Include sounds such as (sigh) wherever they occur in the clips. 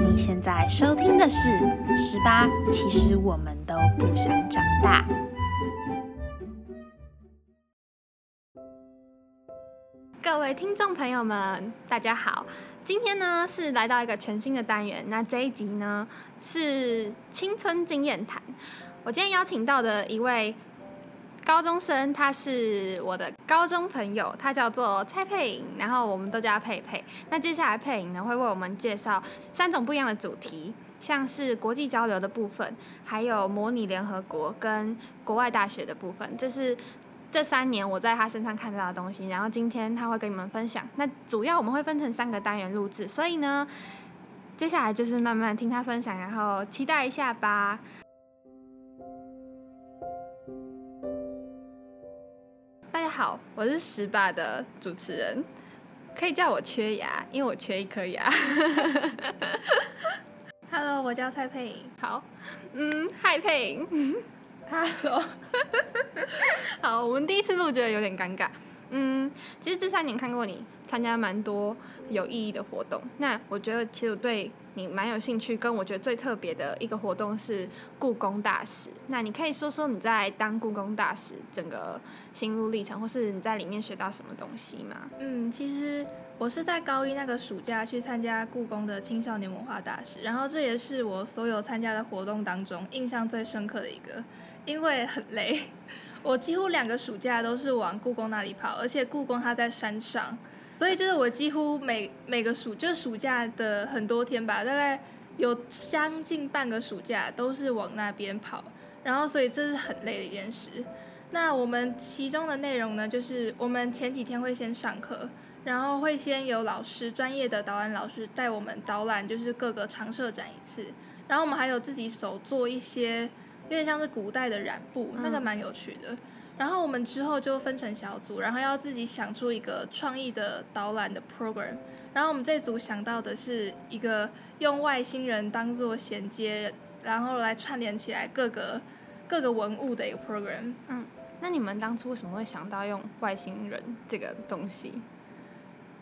你现在收听的是《十八》，其实我们都不想长大。各位听众朋友们，大家好！今天呢是来到一个全新的单元，那这一集呢是青春经验谈。我今天邀请到的一位高中生，他是我的高中朋友，他叫做蔡佩颖，然后我们都叫他佩佩。那接下来佩颖呢会为我们介绍三种不一样的主题，像是国际交流的部分，还有模拟联合国跟国外大学的部分，这是这三年我在他身上看到的东西。然后今天他会跟你们分享。那主要我们会分成三个单元录制，所以呢，接下来就是慢慢听他分享，然后期待一下吧。好，我是十八的主持人，可以叫我缺牙，因为我缺一颗牙。Hello，我叫蔡佩颖。好，嗯，嗨佩颖，(laughs) Hello，(laughs) 好，我们第一次录觉得有点尴尬。嗯，其实这三年看过你参加蛮多有意义的活动，那我觉得其实我对你蛮有兴趣，跟我觉得最特别的一个活动是故宫大使。那你可以说说你在当故宫大使整个心路历程，或是你在里面学到什么东西吗？嗯，其实我是在高一那个暑假去参加故宫的青少年文化大使，然后这也是我所有参加的活动当中印象最深刻的一个，因为很累，(laughs) 我几乎两个暑假都是往故宫那里跑，而且故宫它在山上，所以就是我几乎每每个暑就是暑假的很多天吧，大概有将近半个暑假都是往那边跑，然后所以这是很累的一件事。那我们其中的内容呢，就是我们前几天会先上课，然后会先有老师专业的导览老师带我们导览，就是各个常设展一次，然后我们还有自己手做一些有点像是古代的染布，那个蛮有趣的。然后我们之后就分成小组，然后要自己想出一个创意的导览的 program。然后我们这组想到的是一个用外星人当做衔接，然后来串联起来各个各个文物的一个 program。嗯那你们当初为什么会想到用外星人这个东西？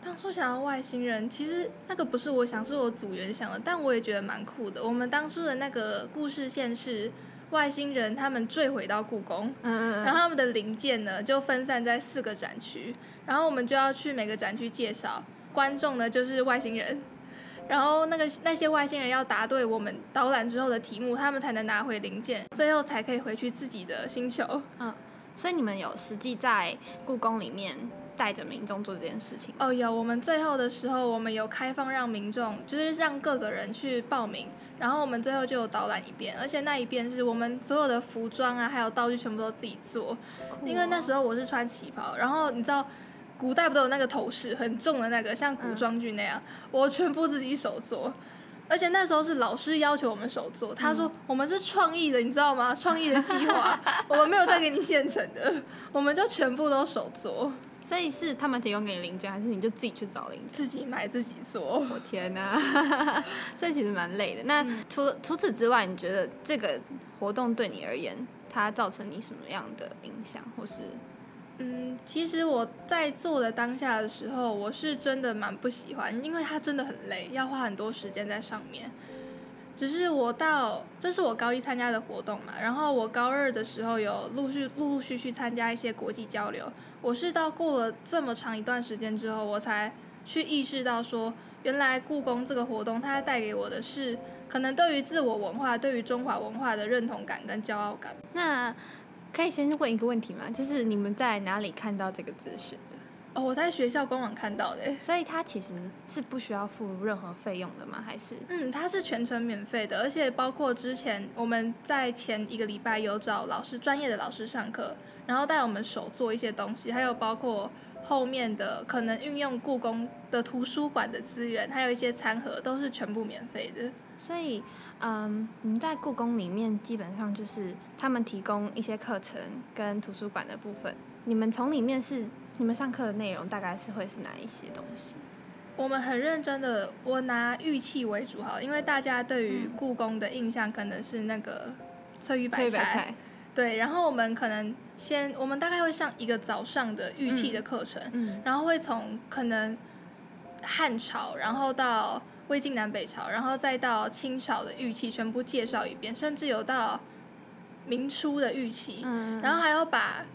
当初想要外星人，其实那个不是我想，是我组员想的，但我也觉得蛮酷的。我们当初的那个故事线是外星人他们坠毁到故宫，嗯然后他们的零件呢就分散在四个展区，然后我们就要去每个展区介绍，观众呢就是外星人，然后那个那些外星人要答对我们导览之后的题目，他们才能拿回零件，最后才可以回去自己的星球。嗯所以你们有实际在故宫里面带着民众做这件事情？哦，有，我们最后的时候，我们有开放让民众，就是让各个人去报名，然后我们最后就有导览一遍，而且那一遍是我们所有的服装啊，还有道具全部都自己做，因为那时候我是穿旗袍，然后你知道。古代不都有那个头饰很重的那个，像古装剧那样，我全部自己手做，而且那时候是老师要求我们手做，他说我们是创意的，你知道吗？创意的计划，(laughs) 我们没有再给你现成的，我们就全部都手做，所以是他们提供给你零件，还是你就自己去找零件？自己买自己做。我天哪，(laughs) 这其实蛮累的。那除了除此之外，你觉得这个活动对你而言，它造成你什么样的影响，或是嗯，其实我在做的当下的时候，我是真的蛮不喜欢，因为它真的很累，要花很多时间在上面。只是我到这是我高一参加的活动嘛，然后我高二的时候有陆续陆陆续续参加一些国际交流。我是到过了这么长一段时间之后，我才去意识到说，原来故宫这个活动它带给我的是可能对于自我文化、对于中华文化的认同感跟骄傲感。那可以先问一个问题吗？就是你们在哪里看到这个资讯？哦，我在学校官网看到的欸。所以它其实是不需要付任何费用的吗？还是嗯，它是全程免费的，而且包括之前我们在前一个礼拜有找老师专业的老师上课，然后带我们手做一些东西，还有包括后面的可能运用故宫的图书馆的资源，还有一些餐盒都是全部免费的。所以，嗯，你们在故宫里面基本上就是他们提供一些课程跟图书馆的部分，你们从里面是你们上课的内容大概是会是哪一些东西？我们很认真的，我拿玉器为主好了，因为大家对于故宫的印象可能是那个翠玉白翠菜，对，然后我们可能先，我们大概会上一个早上的玉器的课程，嗯然后会从可能汉朝，然后到魏晋南北朝，然后再到清朝的玉器全部介绍一遍，甚至有到明初的玉器，嗯，然后还要把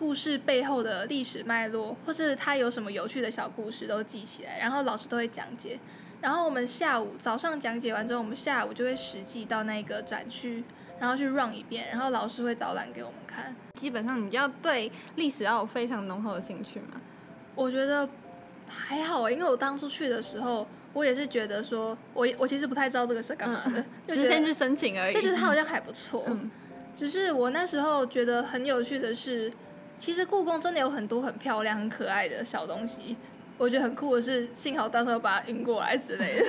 故事背后的历史脉络，或是它有什么有趣的小故事都记起来，然后老师都会讲解。然后我们下午早上讲解完之后，我们下午就会实际到那个展区，然后去 run 一遍，然后老师会导览给我们看。基本上你要对历史要有非常浓厚的兴趣嘛。我觉得还好欸，因为我当初去的时候，我也是觉得说，我我其实不太知道这个是干嘛的，就先去申请而已。就觉得它好像还不错。嗯只是我那时候觉得很有趣的是，其实故宫真的有很多很漂亮、很可爱的小东西。我觉得很酷的是，幸好到时候把它运过来之类的，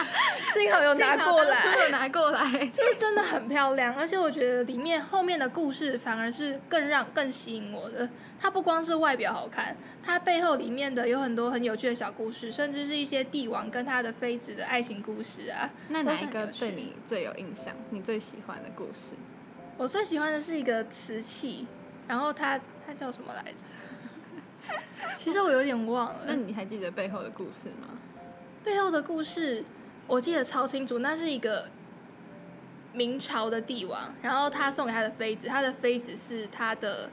(laughs) 幸好有拿过来，有拿过来。就是真的很漂亮。而且我觉得里面后面的故事反而是更让更吸引我的。它不光是外表好看，它背后里面的有很多很有趣的小故事，甚至是一些帝王跟他的妃子的爱情故事啊。那哪一个对你最有印象？你最喜欢的故事？我最喜欢的是一个瓷器，然后它它叫什么来着？(laughs) 其实我有点忘了，那你还记得背后的故事吗？背后的故事我记得超清楚。那是一个明朝的帝王，然后他送给他的妃子，他的妃子是他的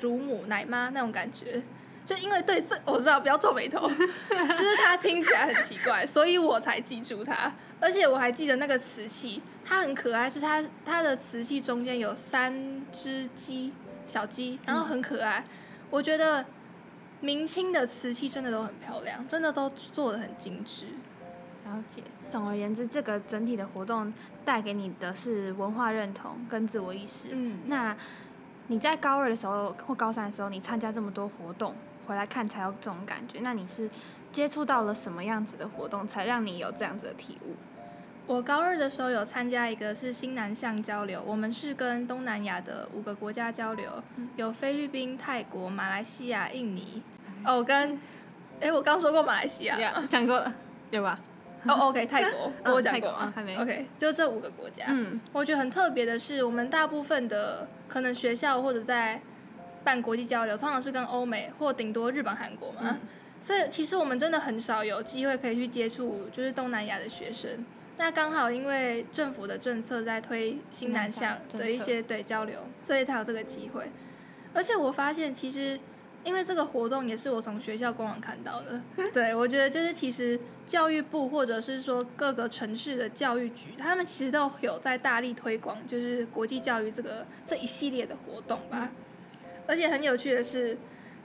乳母奶妈那种感觉。就因为对这我知道，不要皱眉头，(laughs) 就是他听起来很奇怪，所以我才记住它。而且我还记得那个瓷器，它很可爱，是它它的瓷器中间有三只鸡，小鸡，然后很可爱。我觉得明清的瓷器真的都很漂亮，真的都做的很精致。了解。总而言之，这个整体的活动带给你的是文化认同跟自我意识。嗯那你在高二的时候或高三的时候，你参加这么多活动，回来看才有这种感觉。那你是接触到了什么样子的活动，才让你有这样子的体悟？我高二的时候有参加一个是新南向交流，我们是跟东南亚的五个国家交流，有菲律宾、泰国、马来西亚、印尼。哦，跟，哎，我刚说过马来西亚。呀，讲过了，有吧？哦，OK，泰国，嗯我讲过吗？还没 OK，就这五个国家。嗯，我觉得很特别的是，我们大部分的可能学校或者在办国际交流，通常是跟欧美或顶多日本、韩国嘛。嗯所以其实我们真的很少有机会可以去接触，就是东南亚的学生。那刚好因为政府的政策在推新南向的一些对交流，所以才有这个机会。而且我发现，其实因为这个活动也是我从学校官网看到的，(laughs) 对我觉得就是其实教育部或者是说各个城市的教育局，他们其实都有在大力推广，就是国际教育这个这一系列的活动吧。而且很有趣的是，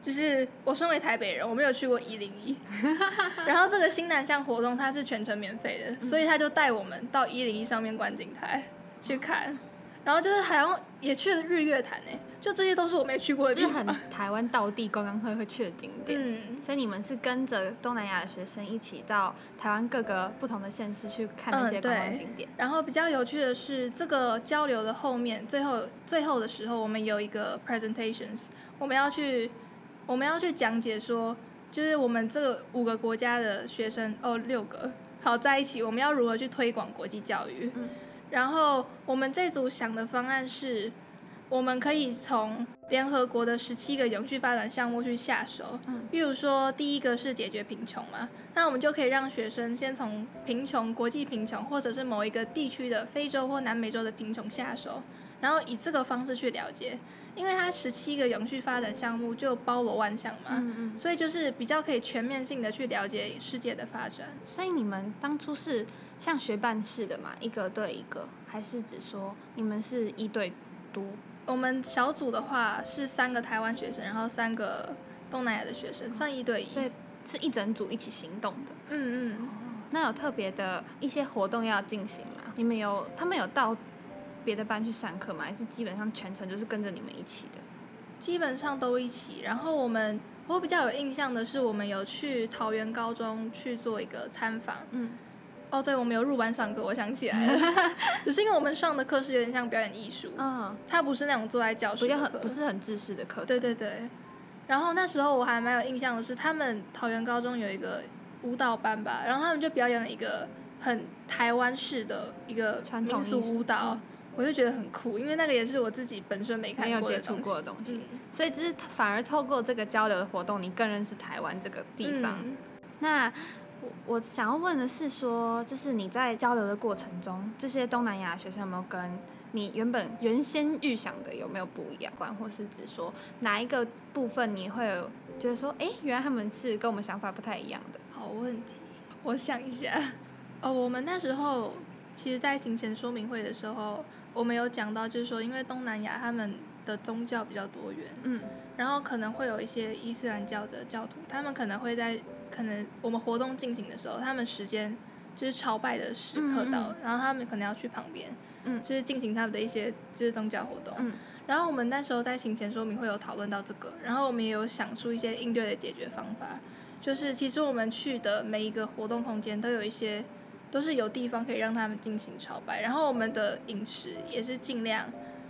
就是我身为台北人，我没有去过一零一，(laughs) 然后这个新南向活动它是全程免费的，所以他就带我们到一零一上面观景台去看，然后就是好像也去了日月潭诶，就这些都是我没去过的就是很。台湾道地观光会会去的景点。嗯，所以你们是跟着东南亚的学生一起到台湾各个不同的县市去看那些嗯观光景点。然后比较有趣的是，这个交流的后面，最后最后的时候，我们有一个 presentations，我们要去我们要去讲解说，就是我们这个五个国家的学生哦六个好在一起，我们要如何去推广国际教育。嗯然后我们这组想的方案是，我们可以从联合国的十七个永续发展项目去下手。嗯比如说第一个是解决贫穷嘛，那我们就可以让学生先从贫穷、国际贫穷，或者是某一个地区的非洲或南美洲的贫穷下手，然后以这个方式去了解，因为它十七个永续发展项目就包罗万象嘛，嗯嗯。所以就是比较可以全面性的去了解世界的发展。所以你们当初是像学办式的嘛，一个对一个，还是只说你们是一对多？我们小组的话是三个台湾学生，然后三个东南亚的学生，算一对一。所以是一整组一起行动的。嗯嗯，那有特别的一些活动要进行吗？你们有他们有到别的班去上课吗？还是基本上全程就是跟着你们一起的？基本上都一起。然后我们我比较有印象的是，我们有去桃园高中去做一个参访。嗯，哦，对，我们有入班上课，我想起来了，(laughs) 只是因为我们上的课是有点像表演艺术，嗯，它不是那种坐在教室比较很不是很制式的课程。对对对。然后那时候我还蛮有印象的是，他们桃园高中有一个舞蹈班吧，然后他们就表演了一个很台湾式的一个传统舞蹈嗯，我就觉得很酷，因为那个也是我自己本身没看没有接触过的东西嗯所以只是反而透过这个交流的活动，你更认识台湾这个地方。嗯那我想要问的是说，就是你在交流的过程中，这些东南亚学生有没有跟你原本原先预想的有没有不一样？或是只说哪一个部分你会有觉得说，哎，原来他们是跟我们想法不太一样的？好问题，我想一下。哦，我们那时候其实，在行前说明会的时候，我们有讲到，就是说，因为东南亚他们的宗教比较多元，嗯，然后可能会有一些伊斯兰教的教徒，他们可能会在可能我们活动进行的时候，他们时间就是朝拜的时刻到，然后他们可能要去旁边，嗯，就是进行他们的一些就是宗教活动，嗯，然后我们那时候在行前说明会有讨论到这个，然后我们也有想出一些应对的解决方法，就是其实我们去的每一个活动空间都有一些。都是有地方可以让他们进行朝拜，然后我们的饮食也是尽量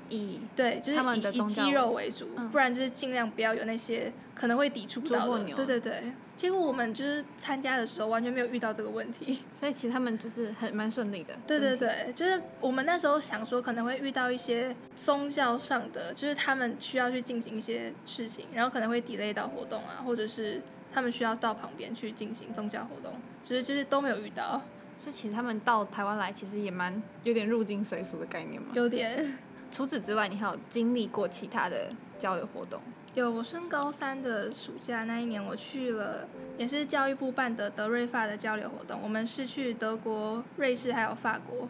以对，就是以以鸡肉为主，不然就是尽量不要有那些可能会抵触到的。对对对，结果我们就是参加的时候完全没有遇到这个问题，(laughs) 所以其实他们就是很蛮顺利的。对对对，就是我们那时候想说可能会遇到一些宗教上的，就是他们需要去进行一些事情，然后可能会 delay 到活动啊，或者是他们需要到旁边去进行宗教活动，就是就是都没有遇到。所以其实他们到台湾来，其实也蛮有点入境随俗的概念嘛。有点。除此之外，你还有经历过其他的交流活动？有，我升高三的暑假那一年，我去了，也是教育部办的德瑞法的交流活动。我们是去德国、瑞士还有法国，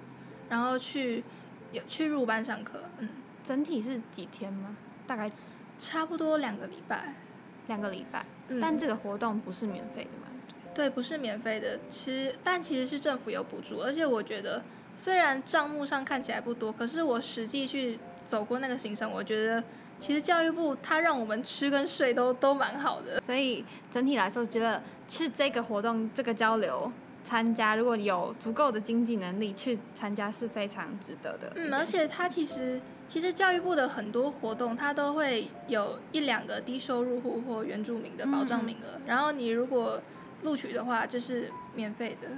然后去有去入班上课。嗯，整体是几天吗？大概差不多两个礼拜。两个礼拜。但这个活动不是免费的吗？对，不是免费的，其实但其实是政府有补助，而且我觉得虽然账目上看起来不多，可是我实际去走过那个行程，我觉得其实教育部他让我们吃跟睡都都蛮好的，所以整体来说，觉得去这个活动这个交流参加，如果有足够的经济能力去参加是非常值得的。嗯，而且它其实其实教育部的很多活动，它都会有一两个低收入户或原住民的保障名额，然后你如果录取的话就是免费的。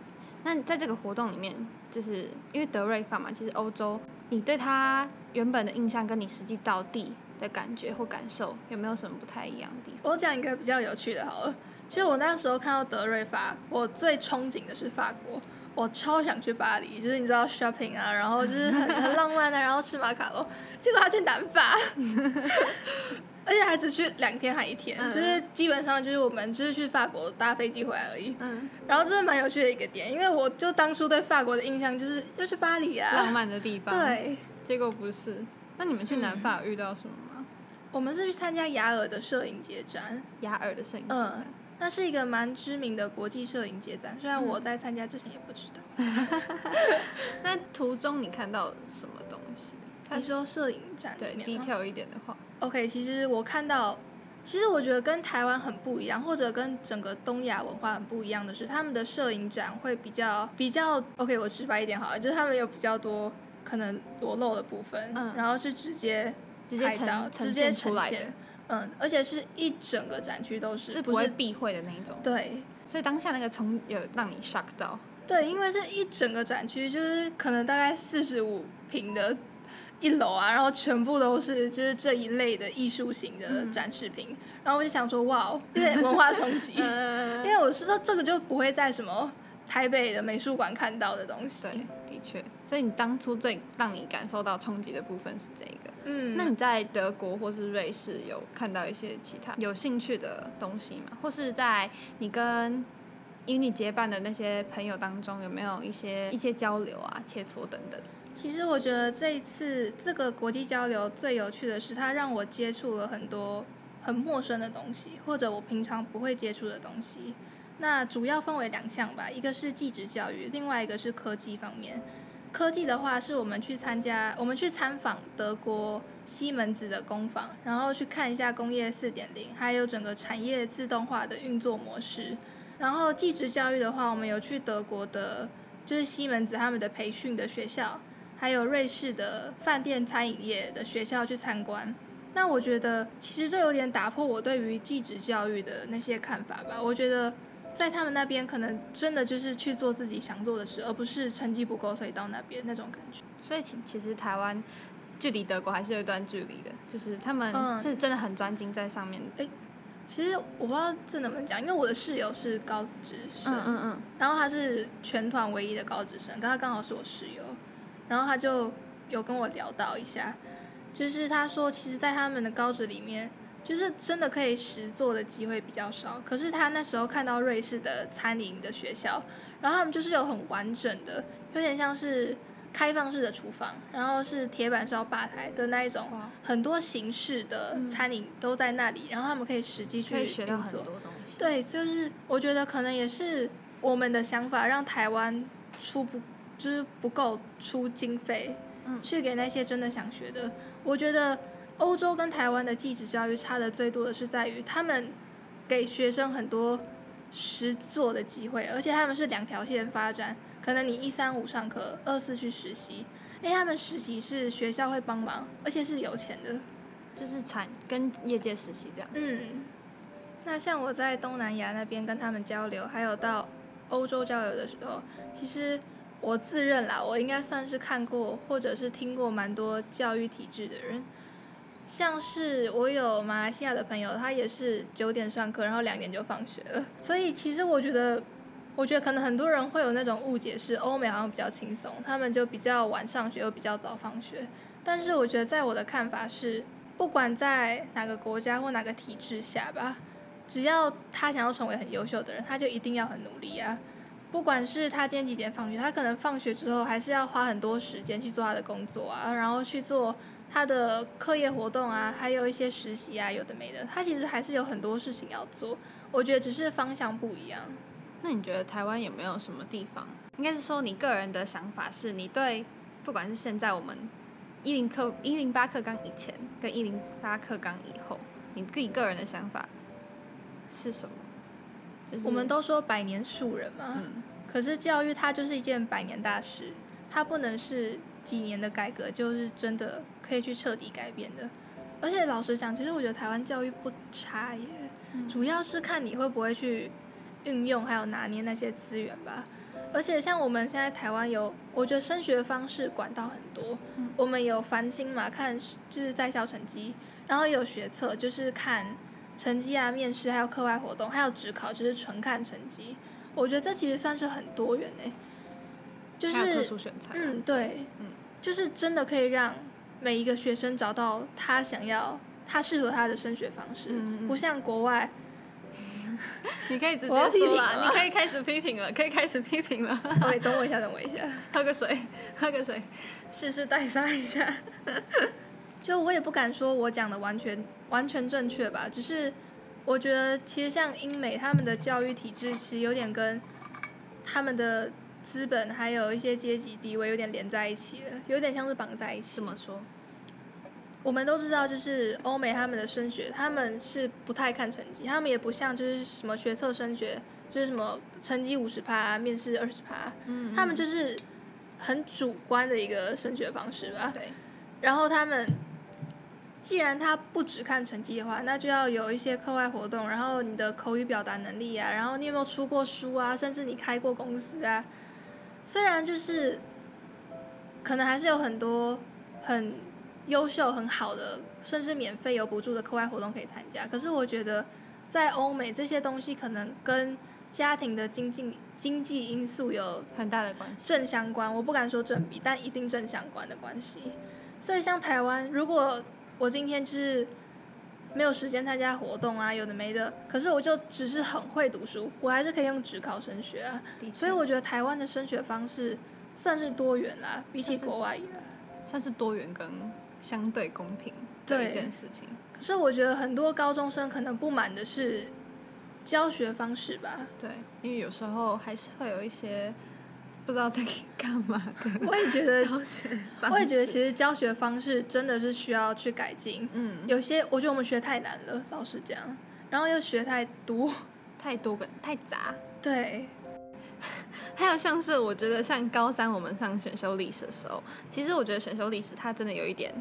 那在这个活动里面，就是因为德瑞法嘛，其实欧洲，你对他原本的印象跟你实际到地的感觉或感受有没有什么不太一样的地方？我讲一个比较有趣的，好了。其实我那时候看到德瑞法，我最憧憬的是法国，我超想去巴黎，就是你知道 shopping 啊，然后就是很很浪漫的，然后吃马卡龙。(laughs) 结果他去南法。而且还只去两天还一天，就是基本上就是我们就是去法国搭飞机回来而已。嗯，然后这是蛮有趣的一个点，因为我就当初对法国的印象就是就去巴黎啊，浪漫的地方。对，结果不是。那你们去南法遇到什么吗？我们是去参加雅尔的摄影节展。雅尔的摄影节展，那是一个蛮知名的国际摄影节展，虽然我在参加之前也不知道。(laughs) 那途中你看到什么东西？你说摄影展对低调一点的话，OK，其实我看到，其实我觉得跟台湾很不一样，或者跟整个东亚文化很不一样的是，他们的摄影展会比较比较 OK，我直白一点好了，就是他们有比较多可能裸露的部分，嗯，然后是直接直接呈直接呈现，嗯，而且是一整个展区都是，这不会避讳的那一种，对，所以当下那个从有让你 shock 到，对，因为是一整个展区，就是可能大概四十五平的。一楼啊，然后全部都是就是这一类的艺术型的展示品，然后我就想说，哇，有点文化冲击，(laughs) 因为我是说这个就不会在什么台北的美术馆看到的东西。对，的确。所以你当初最让你感受到冲击的部分是这个。嗯。那你在德国或是瑞士有看到一些其他有兴趣的东西吗？或是在你跟与你结伴的那些朋友当中，有没有一些一些交流啊、切磋等等？其实我觉得这一次这个国际交流最有趣的是，它让我接触了很多很陌生的东西，或者我平常不会接触的东西。那主要分为两项吧，一个是技职教育，另外一个是科技方面。科技的话，是我们去参加，我们去参访德国西门子的工坊，然后去看一下工业四点零，还有整个产业自动化的运作模式。然后技职教育的话，我们有去德国的，就是西门子他们的培训的学校。还有瑞士的饭店餐饮业的学校去参观，那我觉得其实这有点打破我对于技职教育的那些看法吧。我觉得在他们那边可能真的就是去做自己想做的事，而不是成绩不够所以到那边那种感觉。所以其其实台湾距离德国还是有一段距离的，就是他们是真的很专精在上面。诶，其实我不知道这能不能讲，因为我的室友是高职生，嗯嗯嗯，然后他是全团唯一的高职生，但他刚好是我室友，然后他就有跟我聊到一下，就是他说，其实，在他们的高职里面，就是真的可以实做的机会比较少。可是他那时候看到瑞士的餐饮的学校，然后他们就是有很完整的，有点像是开放式的厨房，然后是铁板烧吧台的那一种，很多形式的餐饮都在那里，然后他们可以实际去运作很多东西。对，就是我觉得可能也是我们的想法，让台湾出不就是不够出经费，嗯去给那些真的想学的。我觉得欧洲跟台湾的技职教育差的最多的是在于他们给学生很多实做的机会，而且他们是两条线发展，可能你一三五上课，二四去实习。哎他们实习是学校会帮忙，而且是有钱的。就是产跟业界实习这样。嗯，那像我在东南亚那边跟他们交流，还有到欧洲交流的时候，其实我自认啦，我应该算是看过或者是听过蛮多教育体制的人。像是我有马来西亚的朋友，他也是九点上课，然后两点就放学了。所以其实我觉得，我觉得可能很多人会有那种误解，是欧美好像比较轻松，他们就比较晚上学又比较早放学。但是我觉得在我的看法是，不管在哪个国家或哪个体制下吧，只要他想要成为很优秀的人，他就一定要很努力啊。不管是他今天几点放学，他可能放学之后还是要花很多时间去做他的工作啊，然后去做他的课业活动啊，还有一些实习啊，有的没的，他其实还是有很多事情要做。我觉得只是方向不一样。那你觉得台湾有没有什么地方？应该是说你个人的想法是，你对不管是现在我们一零课一零八课纲以前跟一零八课纲以后，你自己个人的想法是什么？就是我们都说百年树人嘛，嗯可是教育它就是一件百年大事，它不能是几年的改革就是真的可以去彻底改变的。而且老实讲，其实我觉得台湾教育不差耶，嗯主要是看你会不会去运用还有拿捏那些资源吧。而且像我们现在台湾有，我觉得升学方式管道很多，嗯我们有繁星嘛，看就是在校成绩，然后有学测，就是看成绩啊、面试，还有课外活动，还有职考，就是纯看成绩。我觉得这其实算是很多元诶，就还有特是殊选材啊，嗯，对，嗯就是真的可以让每一个学生找到他想要、他适合他的升学方式，嗯不像国外。(laughs) 你可以直接说啦，你可以开始批评了，可以开始批评了。(laughs) OK，等我一下，等我一下。喝个水，喝个水，蓄势待发一下。(laughs) 就我也不敢说我讲的完全完全正确吧，只是我觉得其实像英美他们的教育体制其实有点跟他们的资本还有一些阶级地位有点连在一起了，有点像是绑在一起怎。么说？我们都知道，就是欧美他们的升学，他们是不太看成绩，他们也不像就是什么学测升学，就是什么成绩五十趴，面试二十趴，嗯他们就是很主观的一个升学方式吧。对，然后他们既然他不只看成绩的话，那就要有一些课外活动，然后你的口语表达能力啊，然后你有没有出过书啊，甚至你开过公司啊。虽然就是可能还是有很多很优秀、很好的，甚至免费有补助的课外活动可以参加，可是我觉得在欧美这些东西可能跟家庭的经济经济因素有很大的关系。正相关，我不敢说正比，但一定正相关的关系。所以像台湾，如果我今天就是没有时间参加活动啊，有的没的，可是我就只是很会读书，我还是可以用职考升学啊。所以我觉得台湾的升学方式算是多元啦，比起国外啦。算是多元跟相对公平的一件事情。可是我觉得很多高中生可能不满的是教学方式吧。对，因为有时候还是会有一些不知道在干嘛的我也觉得，教学方式。我也觉得其实教学方式真的是需要去改进。嗯，有些我觉得我们学太难了，老实讲，然后又学太多，太多个太杂。对，(laughs) 还有像是我觉得像高三我们上选修历史的时候，其实我觉得选修历史它真的有一点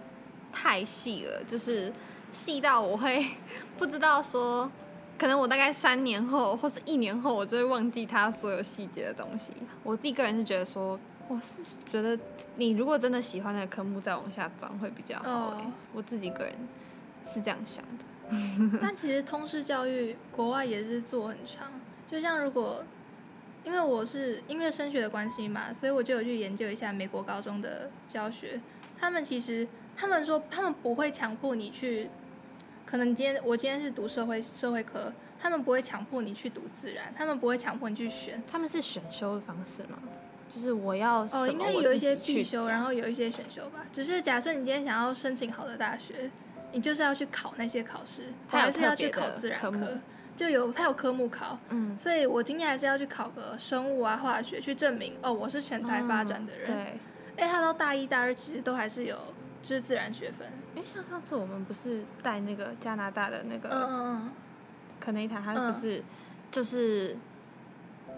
太细了，就是细到我会 (laughs) 不知道说，可能我大概三年后或是一年后，我就会忘记它所有细节的东西。我自己个人是觉得说，我是觉得你如果真的喜欢那个科目，再往下转会比较好、我自己个人是这样想的。(laughs) 但其实通识教育国外也是做很长，就像如果因为我是因为升学的关系嘛，所以我就有去研究一下美国高中的教学。他们其实他们说他们不会强迫你去，可能今天我今天是读社会社会科，他们不会强迫你去读自然，他们不会强迫你去选。他们是选修的方式吗？就是我要哦，应该有一些必修，然后有一些选修吧。只是假设你今天想要申请好的大学，你就是要去考那些考试，还是要去考自然科，就有它有科目考。嗯，所以我今天还是要去考个生物啊、化学，去证明哦我是全才发展的人。对。哎，他到大一、大二其实都还是有就是自然学分。哎，像上次我们不是带那个加拿大的那个，嗯嗯嗯，可那一台他不是就是。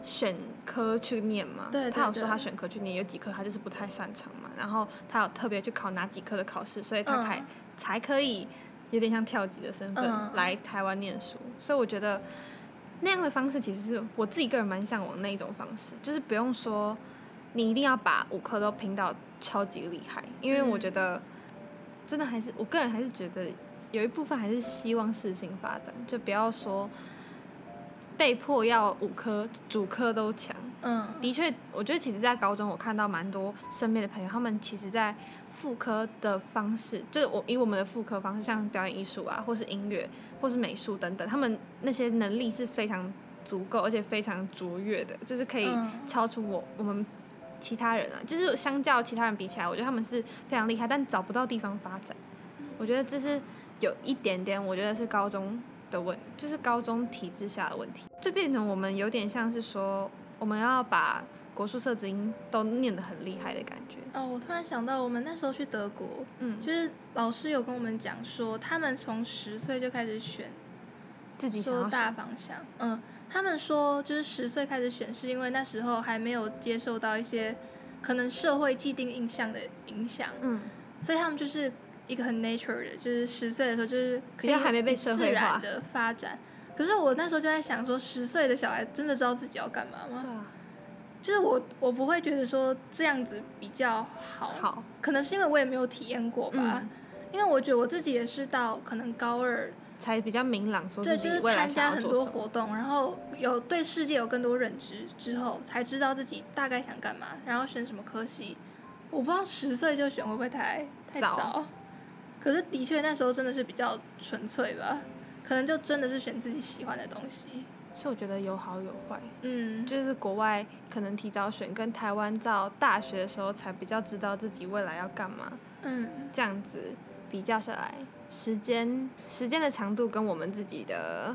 选科去念嘛，对他有说他选科去念，有几科他就是不太擅长嘛，然后他有特别去考哪几科的考试，所以他才才可以有点像跳级的身份来台湾念书，所以我觉得那样的方式其实是我自己个人蛮向往那一种方式，就是不用说你一定要把五科都拼到超级厉害，因为我觉得真的还是我个人还是觉得有一部分还是希望事情发展，就不要说。被迫要五科主科都强，嗯，的确，我觉得其实，在高中我看到蛮多身边的朋友，他们其实，在副科的方式，就是我以我们的副科方式，像表演艺术啊，或是音乐，或是美术等等，他们那些能力是非常足够，而且非常卓越的，就是可以超出我我们其他人啊，就是相较其他人比起来，我觉得他们是非常厉害，但找不到地方发展，我觉得这是有一点点，我觉得是高中。的问就是高中体制下的问题，就变成我们有点像是说，我们要把国术、社子音都念得很厉害的感觉。哦，我突然想到，我们那时候去德国，嗯，就是老师有跟我们讲说，他们从十岁就开始选自己说大方向。嗯，他们说就是十岁开始选，是因为那时候还没有接受到一些可能社会既定印象的影响。嗯，所以他们就是。一个很 nature 的，就是十岁的时候就是可以还没被社会化的发展。可是我那时候就在想说，十岁的小孩真的知道自己要干嘛吗？对啊。就是我我不会觉得说这样子比较好。好。可能是因为我也没有体验过吧。嗯。因为我觉得我自己也是到可能高二才比较明朗，说自己就是参加很多活动，然后有对世界有更多认知之后，才知道自己大概想干嘛，然后选什么科系。我不知道十岁就选会不会太太早。可是的确那时候真的是比较纯粹吧，可能就真的是选自己喜欢的东西。所以我觉得有好有坏，嗯，就是国外可能提早选，跟台湾到大学的时候才比较知道自己未来要干嘛，嗯，这样子比较下来，时间时间的长度跟我们自己的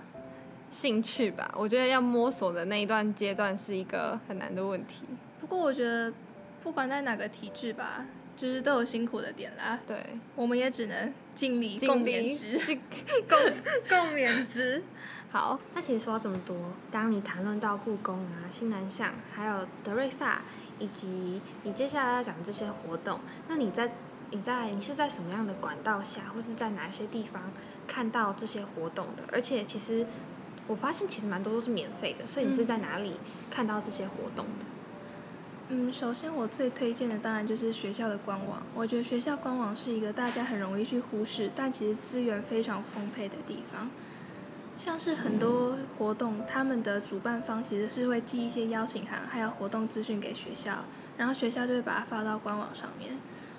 兴趣吧，我觉得要摸索的那一段阶段是一个很难的问题。不过我觉得不管在哪个体制吧。就是都有辛苦的点啦，对，我们也只能尽力共勉之，(laughs) 共共勉之。好，那其实说到这么多，当你谈论到故宫啊、新南向，还有德瑞发，以及你接下来要讲这些活动，那你在你在你是在什么样的管道下，或是在哪些地方看到这些活动的？而且其实我发现其实蛮多都是免费的，所以你是在哪里看到这些活动的？嗯，首先我最推荐的当然就是学校的官网。我觉得学校官网是一个大家很容易去忽视，但其实资源非常丰沛的地方。像是很多活动，他们的主办方其实是会寄一些邀请函，还有活动资讯给学校，然后学校就会把它发到官网上面。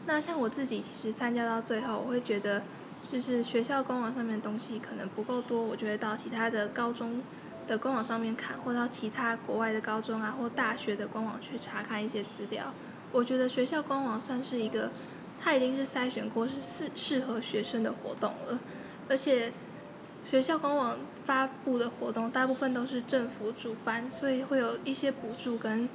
那像我自己其实参加到最后，我会觉得就是学校官网上面的东西可能不够多，我就会到其他的高中。的官网上面看，或到其他国外的高中啊或大学的官网去查看一些资料。我觉得学校官网算是一个，它已经是筛选过是适适合学生的活动了。而且学校官网发布的活动大部分都是政府主办，所以会有一些补助跟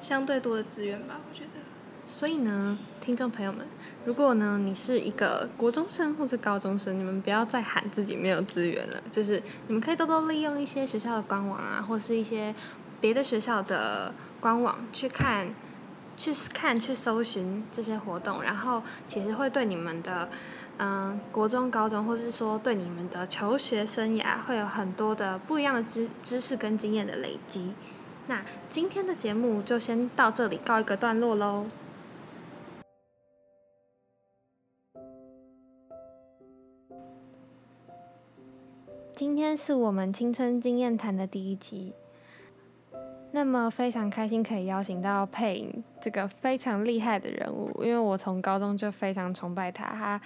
相对多的资源吧。我觉得。所以呢，听众朋友们。如果呢，你是一个国中生或是高中生，你们不要再喊自己没有资源了，就是你们可以多多利用一些学校的官网啊，或是一些别的学校的官网去看、去看、去搜寻这些活动，然后其实会对你们的嗯国中、高中，或是说对你们的求学生涯，会有很多的不一样的知知识跟经验的累积。那今天的节目就先到这里告一个段落喽。今天是我们青春经验谈的第一集。那么非常开心可以邀请到佩影这个非常厉害的人物，因为我从高中就非常崇拜他，他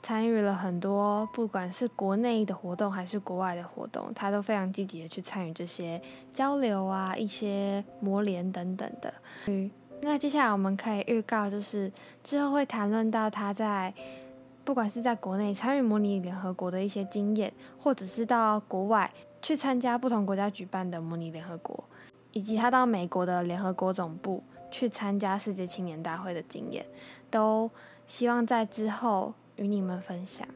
参与了很多不管是国内的活动还是国外的活动，他都非常积极的去参与这些交流啊、一些磨练等等的。嗯，那接下来我们可以预告，就是之后会谈论到他在不管是在国内参与模拟联合国的一些经验，或者是到国外去参加不同国家举办的模拟联合国。以及他到美国的联合国总部去参加世界青年大会的经验，都希望在之后与你们分享。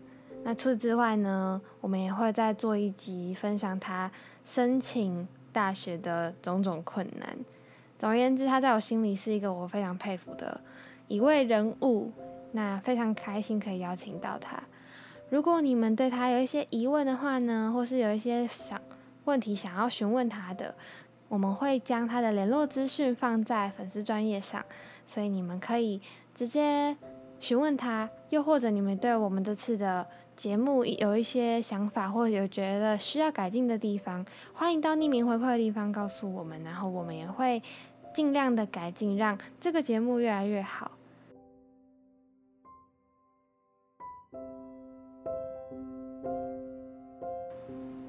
那除此之外呢，我们也会再做一集分享他申请大学的种种困难。总而言之，他在我心里是一个我非常佩服的一位人物。那非常开心可以邀请到他。如果你们对他有一些疑问的话呢，或是有一些想问题想要询问他的。我们会将他的联络资讯放在粉丝专业上，所以你们可以直接询问他。又或者你们对我们这次的节目有一些想法，或者有觉得需要改进的地方，欢迎到匿名回馈的地方告诉我们，然后我们也会尽量的改进，让这个节目越来越好。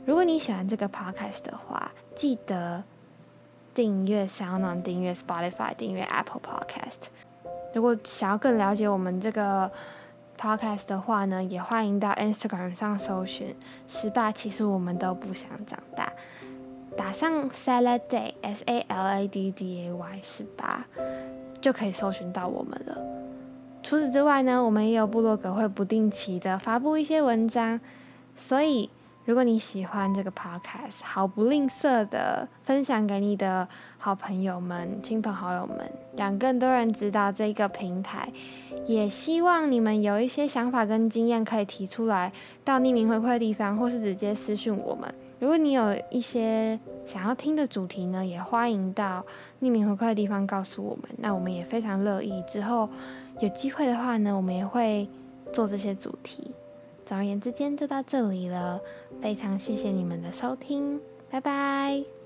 如果你喜欢这个 podcast 的话，记得。订阅 SoundOn，订阅 Spotify，订阅 Apple Podcast。如果想要更了解我们这个 Podcast 的话呢，也欢迎到 Instagram 上搜寻“十八”，其实我们都不想长大，打上 Salad Day，S A L A D D A Y 十八，就可以搜寻到我们了。除此之外呢，我们也有部落格，会不定期的发布一些文章，所以。如果你喜欢这个 podcast，毫不吝啬的分享给你的好朋友们、亲朋好友们，让更多人知道这个平台。也希望你们有一些想法跟经验可以提出来，到匿名回馈的地方，或是直接私讯我们。如果你有一些想要听的主题呢，也欢迎到匿名回馈的地方告诉我们。那我们也非常乐意，之后有机会的话呢，我们也会做这些主题。总而言之，今天就到这里了。非常谢谢你们的收听，拜拜。